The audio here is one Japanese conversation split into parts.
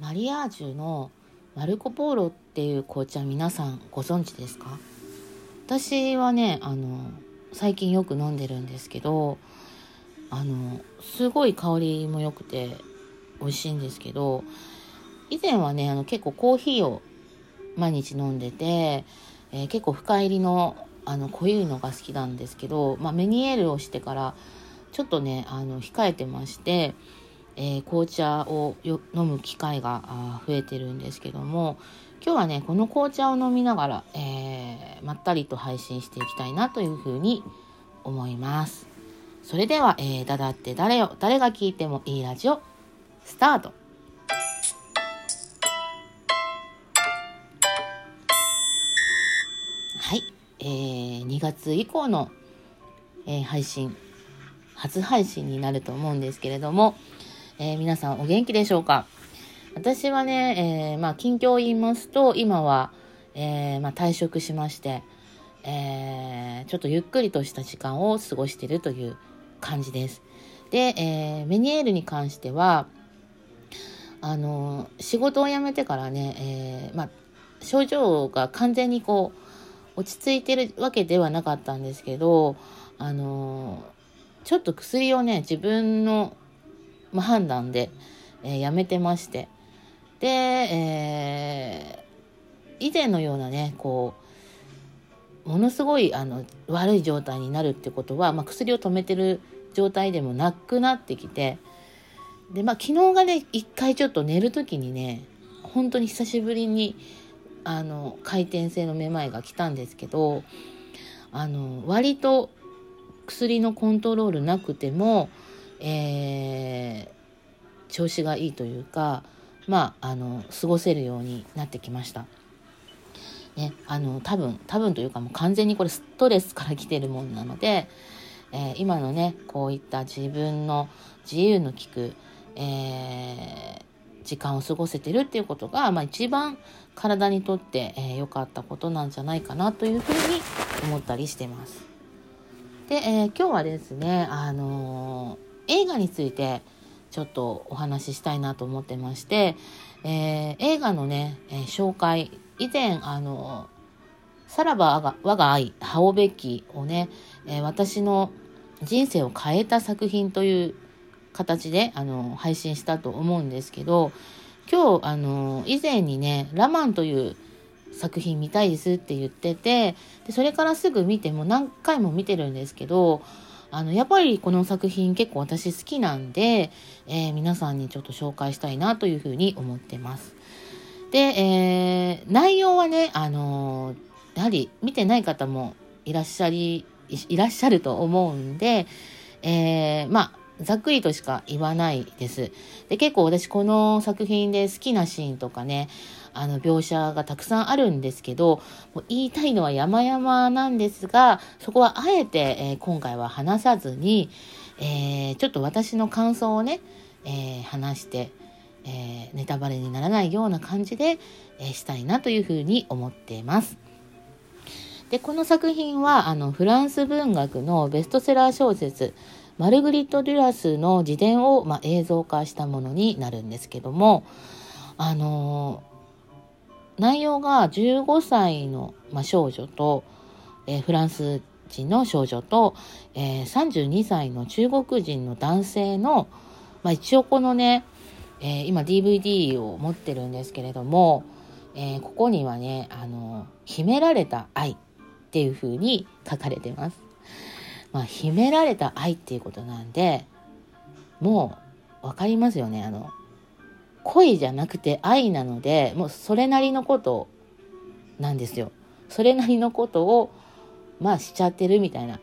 マリアージュのマルコ・ポーロっていう紅茶皆さんご存知ですか？私はねあの最近よく飲んでるんですけどあのすごい香りも良くて美味しいんですけど以前はねあの結構コーヒーを毎日飲んでて、えー、結構深入りのあの濃いのが好きなんですけど、まあ、メニエールをしてからちょっとねあの控えてましてえー、紅茶を飲む機会が増えてるんですけども今日はねこの紅茶を飲みながら、えー、まったりと配信していきたいなというふうに思います。それでは、えー、だだって誰よ誰が聞いてもいいラジオスタート。はい、えー、2月以降の、えー、配信初配信になると思うんですけれども、えー、皆さんお元気でしょうか？私はね、えー、まあ、近況を言いますと、今は、えー、まあ、退職しまして、えちょっとゆっくりとした時間を過ごしているという感じです。で、えメニエールに関しては、あの仕事を辞めてからね、えまあ、症状が完全にこう、落ち着いてるわけではなかったんですけど、あのちょっと薬をね、自分のまあ、判断で、えー、やめてまして。で、えー、以前のようなね、こう、ものすごいあの悪い状態になるってことは、まあ、薬を止めてる状態でもなくなってきて、で、まあ、昨日がね、一回ちょっと寝る時にね、本当に久しぶりに、あの、回転性のめまいが来たんですけど、あの、割と薬のコントロールなくても、えー、調子がいいというかまああの過ごせるようになってきました。ね、あの多分多分というかもう完全にこれストレスから来てるもんなので、えー、今のねこういった自分の自由の利く、えー、時間を過ごせてるっていうことが、まあ、一番体にとって良、えー、かったことなんじゃないかなというふうに思ったりしてます。で、え今日はですねあの映画についてちょっとお話ししたいなと思ってまして、えー、映画のね、えー、紹介以前あのさらば我が愛羽尾べきをね、えー、私の人生を変えた作品という形であの配信したと思うんですけど今日あの以前にね「ラマン」という作品見たいですって言っててでそれからすぐ見ても何回も見てるんですけどあの、やっぱりこの作品結構私好きなんで、えー、皆さんにちょっと紹介したいなというふうに思ってます。で、えー、内容はね、あのー、やはり見てない方もいらっしゃり、いらっしゃると思うんで、えー、まあ、ざっくりとしか言わないです。で、結構私この作品で好きなシーンとかね、あの描写がたくさんあるんですけど、もう言いたいのは山々なんですが、そこはあえて、えー、今回は話さずに、えー、ちょっと私の感想をね、えー、話して、えネタバレにならないような感じで、えしたいなというふうに思っています。で、この作品は、あの、フランス文学のベストセラー小説、マルグリット・デュラスの自伝を、まあ、映像化したものになるんですけども、あの内容が15歳の、まあ、少女と、えー、フランス人の少女と、えー、32歳の中国人の男性の、まあ、一応このね、えー、今 DVD を持ってるんですけれども、えー、ここにはね、あの、秘められた愛っていう風に書かれてます。まあ、秘められた愛っていうことなんで、もう分かりますよね。あの、恋じゃなくて愛なのでもうそれなりのことなんですよ。それなりのことをまあしちゃってるみたいな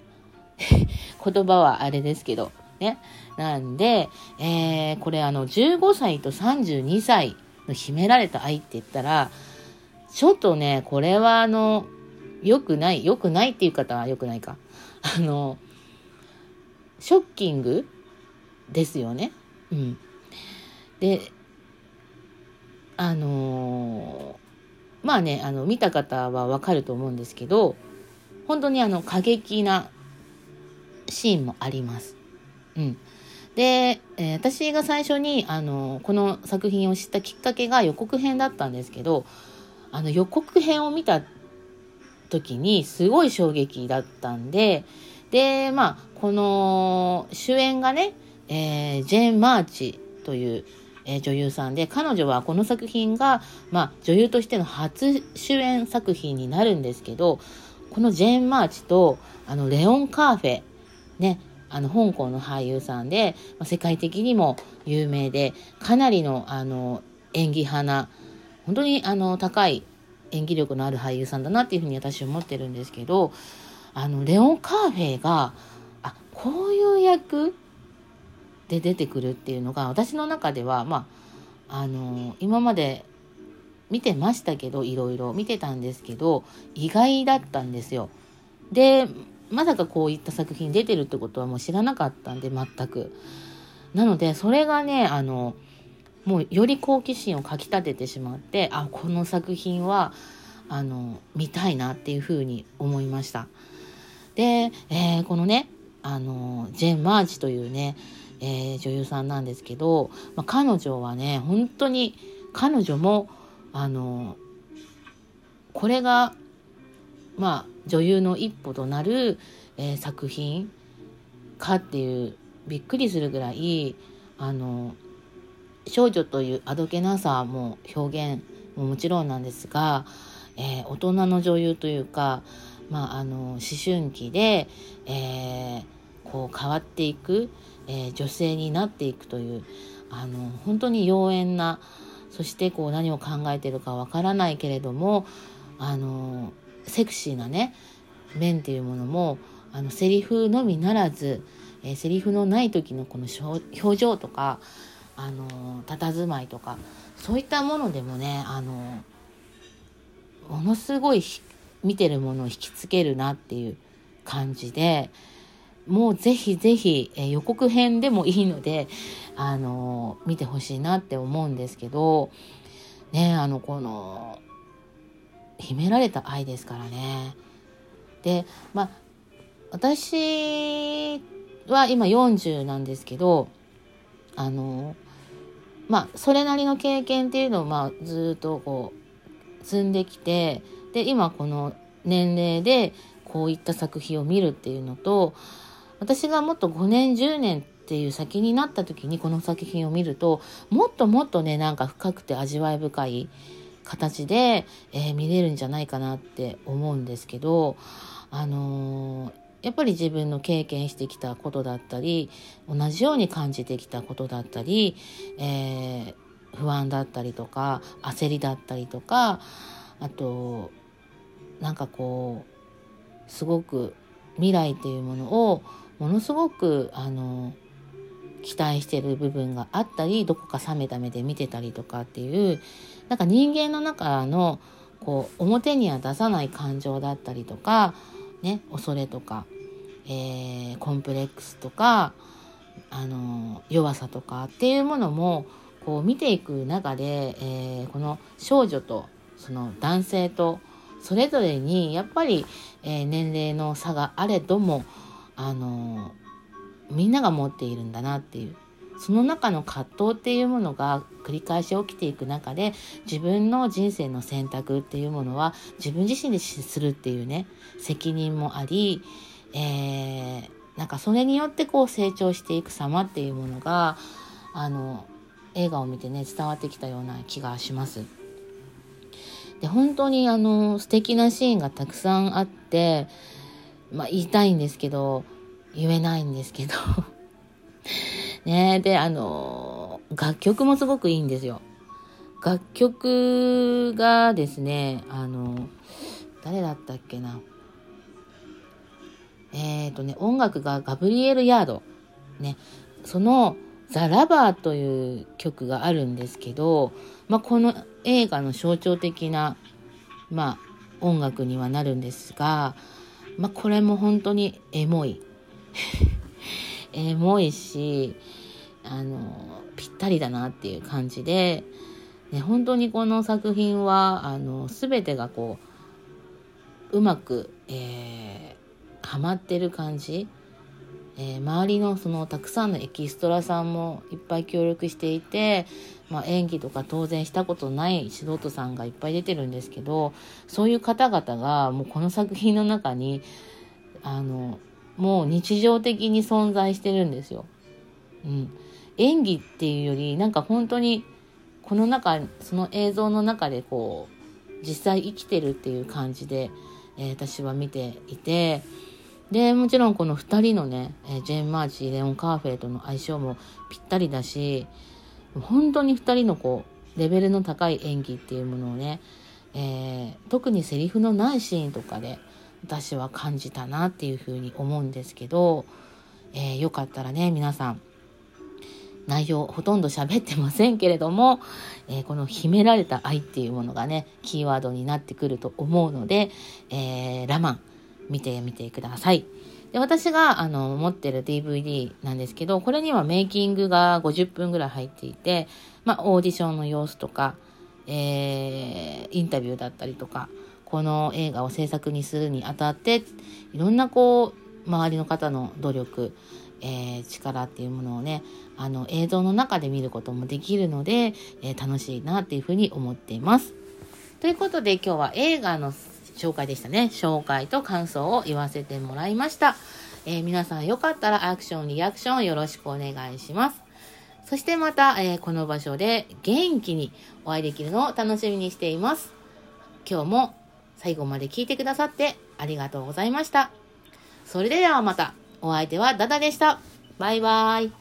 言葉はあれですけどね。なんで、えー、これあの15歳と32歳の秘められた愛って言ったらちょっとねこれはあの良くない良くないっていう方は良くないか。あのショッキングですよね。うん。であのー、まあねあの見た方はわかると思うんですけど本当にあの過激なシーンもあります。うん、で、えー、私が最初にあのこの作品を知ったきっかけが予告編だったんですけどあの予告編を見た時にすごい衝撃だったんででまあこの主演がね、えー、ジェーン・マーチという、えー、女優さんで彼女はこの作品が、まあ、女優としての初主演作品になるんですけどこのジェーン・マーチとあのレオン・カーフェねあの香港の俳優さんで、まあ、世界的にも有名でかなりのあの演技派な本当にあの高い演技力のある俳優さんだなっていうふうに私は思ってるんですけどあのレオン・カーフェがあこういう役で出てくるっていうのが私の中ではまああの今まで見てましたけどいろいろ見てたんですけど意外だったんですよ。でまさかこういった作品出てるってことはもう知らなかったんで全く。なのでそれがねあのもうより好奇心をかきたててしまってあこの作品はあの見たいなっていうふうに思いました。で、えー、このねあのジェン・マーチというね、えー、女優さんなんですけど、まあ、彼女はね本当に彼女もあのこれがまあ女優の一歩となる、えー、作品かっていうびっくりするぐらいあの少女というあどけなさも表現ももちろんなんですが、えー、大人の女優というか、まあ、あの思春期で、えー、こう変わっていく、えー、女性になっていくというあの本当に妖艶なそしてこう何を考えてるかわからないけれどもあのセクシーなね面っていうものもあのセリフのみならず、えー、セリフのない時のこの表情とかあの佇まいとかそういったものでもねあのものすごい見てるものを引きつけるなっていう感じでもうぜひぜひ、え、予告編でもいいのであの見てほしいなって思うんですけどねあのこの秘められた愛ですからね。でまあ私は今40なんですけどあのまあそれなりの経験っていうのをまあずっとこう積んできてで今この年齢でこういった作品を見るっていうのと私がもっと5年10年っていう先になった時にこの作品を見るともっともっとねなんか深くて味わい深い形で、えー、見れるんじゃないかなって思うんですけどあのー、やっぱり自分の経験してきたことだったり同じように感じてきたことだったり、えー、不安だったりとか焦りだったりとかあとなんかこうすごく未来っていうものをものすごくあの期待してる部分があったりどこか冷めた目で見てたりとかっていうなんか人間の中のこう表には出さない感情だったりとかね、恐れとか、えー、コンプレックスとか、あの弱さとかっていうものもこう見ていく中で、えー、この少女とその男性とそれぞれにやっぱり、えー、年齢の差があれども、あのみんなが持っているんだなっていうその中の葛藤っていうものが繰り返し起きていく中で自分の人生の選択っていうものは自分自身でするっていうね責任もあり、えー、なんかそれによってこう成長していく様っていうものがあの映画を見てね伝わってきたような気がします。で本当にあの素敵なシーンがたくさんあってまあ言いたいんですけど言えないんですけどねで、あの、楽曲もすごくいいんですよ。楽曲がですね、あの、誰だったっけな。えっ、ー、とね、音楽がガブリエル・ヤード。ね、その、ザ・ラバーという曲があるんですけど、まあ、この映画の象徴的な、まあ、音楽にはなるんですが、まあ、これも本当にエモい。エモいし、あの、ぴったりだなっていう感じで、ね、本当にこの作品は、あの、全てがこう、うまく、えー、はまってる感じ、えー、周りのそのたくさんのエキストラさんもいっぱい協力していて、まあ、演技とか当然したことない素人さんがいっぱい出てるんですけどそういう方々がもうこの作品の中にあのもう日常的に存在してるんですよ。うん、演技っていうよりなんか本当にこの中その映像の中でこう実際生きてるっていう感じで、えー、私は見ていてでもちろんこの2人のね、えー、ジェーン・マーチレオン・カーフェイとの相性もぴったりだし本当に2人のこうレベルの高い演技っていうものをね、えー、特にセリフのないシーンとかで私は感じたなっていうふうに思うんですけど、えー、よかったらね皆さん内容ほとんど喋ってませんけれども、えー、この秘められた愛っていうものがねキーワードになってくると思うので、えー、ラマン見てみてください。で私があの持ってる DVD なんですけどこれにはメイキングが50分ぐらい入っていて、まあ、オーディションの様子とか、えー、インタビューだったりとかこの映画を制作にするにあたっていろんなこう周りの方の努力、えー、力っていうものをねあの映像の中で見ることもできるので、えー、楽しいなっていうふうに思っています。ということで今日は映画の紹介でしたね。紹介と感想を言わせてもらいました。えー、皆さんよかったらアクション、リアクションよろしくお願いします。そしてまた、えー、この場所で元気にお会いできるのを楽しみにしています。今日も最後まで聞いてくださってありがとうございました。それではまた。お相手はダダでした。バイバーイ。